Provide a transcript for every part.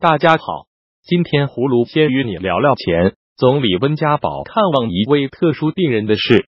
大家好，今天葫芦先与你聊聊前总理温家宝看望一位特殊病人的事。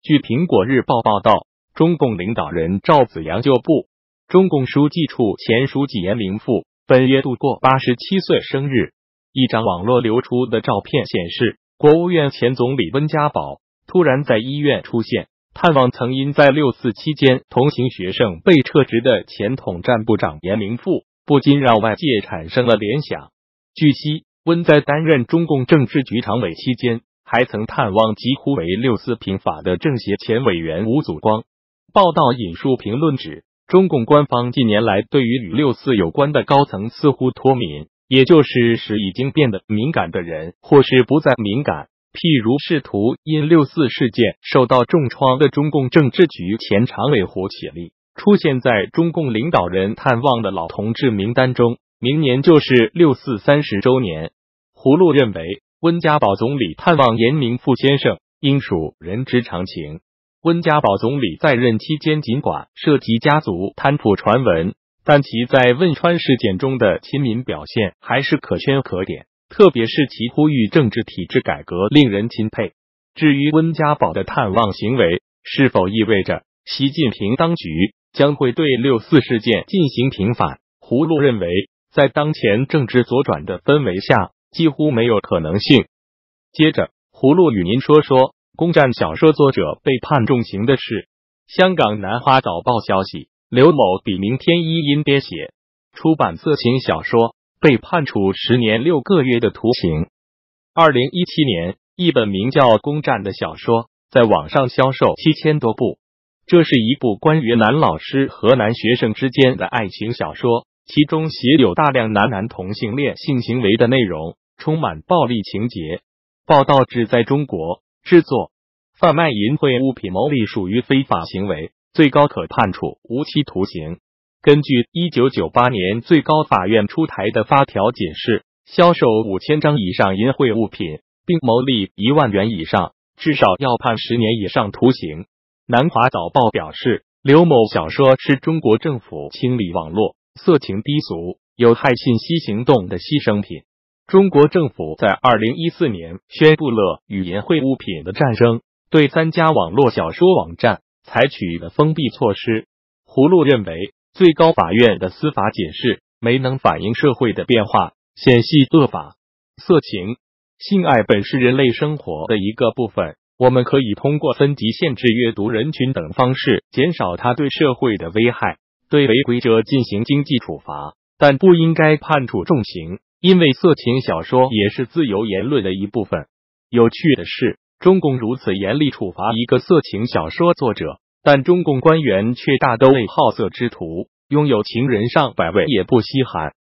据苹果日报报道，中共领导人赵紫阳旧部、中共书记处前书记严明富本月度过八十七岁生日。一张网络流出的照片显示，国务院前总理温家宝突然在医院出现。探望曾因在六四期间同行学生被撤职的前统战部长严明富，不禁让外界产生了联想。据悉，温在担任中共政治局常委期间，还曾探望几乎为六四平法的政协前委员吴祖光。报道引述评论指，中共官方近年来对于与六四有关的高层似乎脱敏，也就是使已经变得敏感的人，或是不再敏感。譬如试图因六四事件受到重创的中共政治局前常委胡启立出现在中共领导人探望的老同志名单中，明年就是六四三十周年。胡璐认为，温家宝总理探望严明富先生应属人之常情。温家宝总理在任期间尽管涉及家族贪腐传闻，但其在汶川事件中的亲民表现还是可圈可点。特别是其呼吁政治体制改革，令人钦佩。至于温家宝的探望行为，是否意味着习近平当局将会对六四事件进行平反？胡璐认为，在当前政治左转的氛围下，几乎没有可能性。接着，胡璐与您说说攻占小说作者被判重刑的事。香港南华早报消息，刘某笔名天一因编写出版色情小说。被判处十年六个月的徒刑。二零一七年，一本名叫《攻占》的小说在网上销售七千多部。这是一部关于男老师和男学生之间的爱情小说，其中写有大量男男同性恋性行为的内容，充满暴力情节。报道指，在中国制作、贩卖淫秽物品牟利属于非法行为，最高可判处无期徒刑。根据一九九八年最高法院出台的发条解释，销售五千张以上淫秽物品并牟利一万元以上，至少要判十年以上徒刑。南华早报表示，刘某小说是中国政府清理网络色情低俗有害信息行动的牺牲品。中国政府在二零一四年宣布了与淫秽物品的战争，对三家网络小说网站采取了封闭措施。胡璐认为。最高法院的司法解释没能反映社会的变化，显系恶法。色情、性爱本是人类生活的一个部分，我们可以通过分级、限制阅读人群等方式减少它对社会的危害，对违规者进行经济处罚，但不应该判处重刑，因为色情小说也是自由言论的一部分。有趣的是，中共如此严厉处罚一个色情小说作者。但中共官员却大都为好色之徒，拥有情人上百位也不稀罕。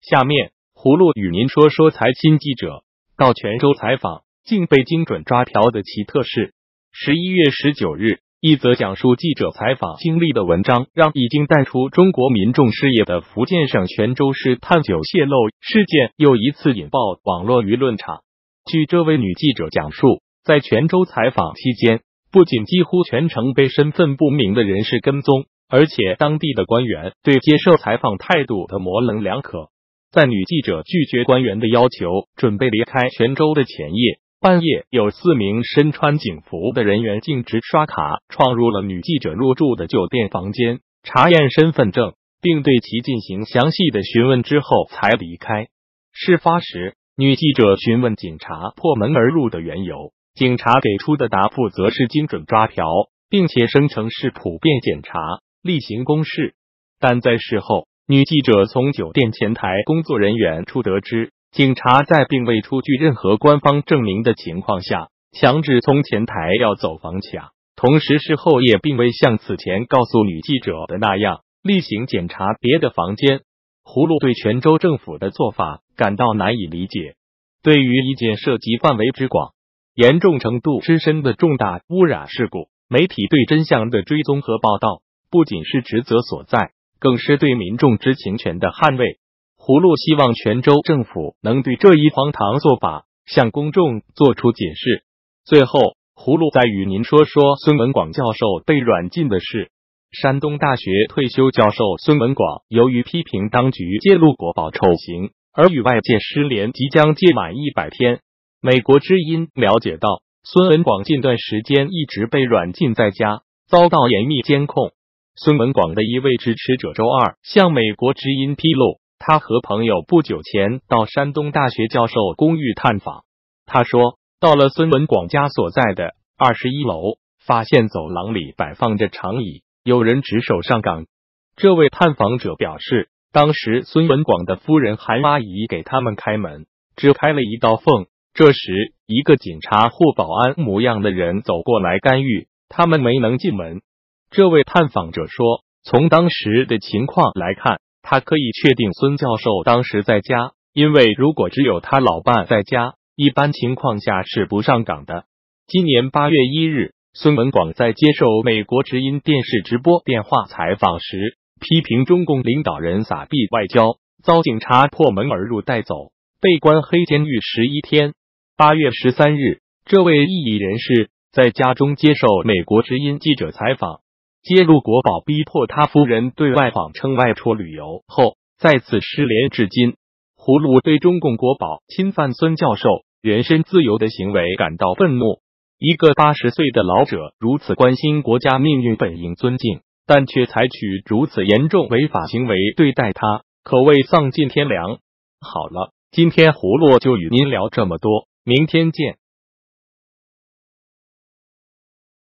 下面，葫芦与您说说财经记者到泉州采访竟被精准抓嫖的奇特事。十一月十九日，一则讲述记者采访经历的文章，让已经淡出中国民众视野的福建省泉州市探酒泄露事件又一次引爆网络舆论场。据这位女记者讲述，在泉州采访期间。不仅几乎全程被身份不明的人士跟踪，而且当地的官员对接受采访态度的模棱两可。在女记者拒绝官员的要求，准备离开泉州的前夜，半夜有四名身穿警服的人员径直刷卡闯入了女记者入住的酒店房间，查验身份证，并对其进行详细的询问之后才离开。事发时，女记者询问警察破门而入的缘由。警察给出的答复则是精准抓嫖，并且声称是普遍检查、例行公事。但在事后，女记者从酒店前台工作人员处得知，警察在并未出具任何官方证明的情况下，强制从前台要走房卡。同时，事后也并未像此前告诉女记者的那样例行检查别的房间。葫芦对泉州政府的做法感到难以理解。对于一件涉及范围之广，严重程度之深的重大污染事故，媒体对真相的追踪和报道，不仅是职责所在，更是对民众知情权的捍卫。葫芦希望泉州政府能对这一荒唐做法向公众做出解释。最后，葫芦再与您说说孙文广教授被软禁的事。山东大学退休教授孙文广由于批评当局揭露国宝丑行，而与外界失联即将届满一百天。美国之音了解到，孙文广近段时间一直被软禁在家，遭到严密监控。孙文广的一位支持者周二向美国之音披露，他和朋友不久前到山东大学教授公寓探访。他说，到了孙文广家所在的二十一楼，发现走廊里摆放着长椅，有人值守上岗。这位探访者表示，当时孙文广的夫人韩阿姨给他们开门，只开了一道缝。这时，一个警察或保安模样的人走过来干预，他们没能进门。这位探访者说：“从当时的情况来看，他可以确定孙教授当时在家，因为如果只有他老伴在家，一般情况下是不上岗的。”今年八月一日，孙文广在接受美国之音电视直播电话采访时，批评中共领导人撒币外交，遭警察破门而入带走，被关黑监狱十一天。八月十三日，这位异议人士在家中接受美国之音记者采访。揭露国宝逼迫他夫人对外谎称外出旅游后，再次失联至今。胡鲁对中共国宝侵犯孙教授人身自由的行为感到愤怒。一个八十岁的老者如此关心国家命运，本应尊敬，但却采取如此严重违法行为对待他，可谓丧尽天良。好了，今天葫芦就与您聊这么多，明天见。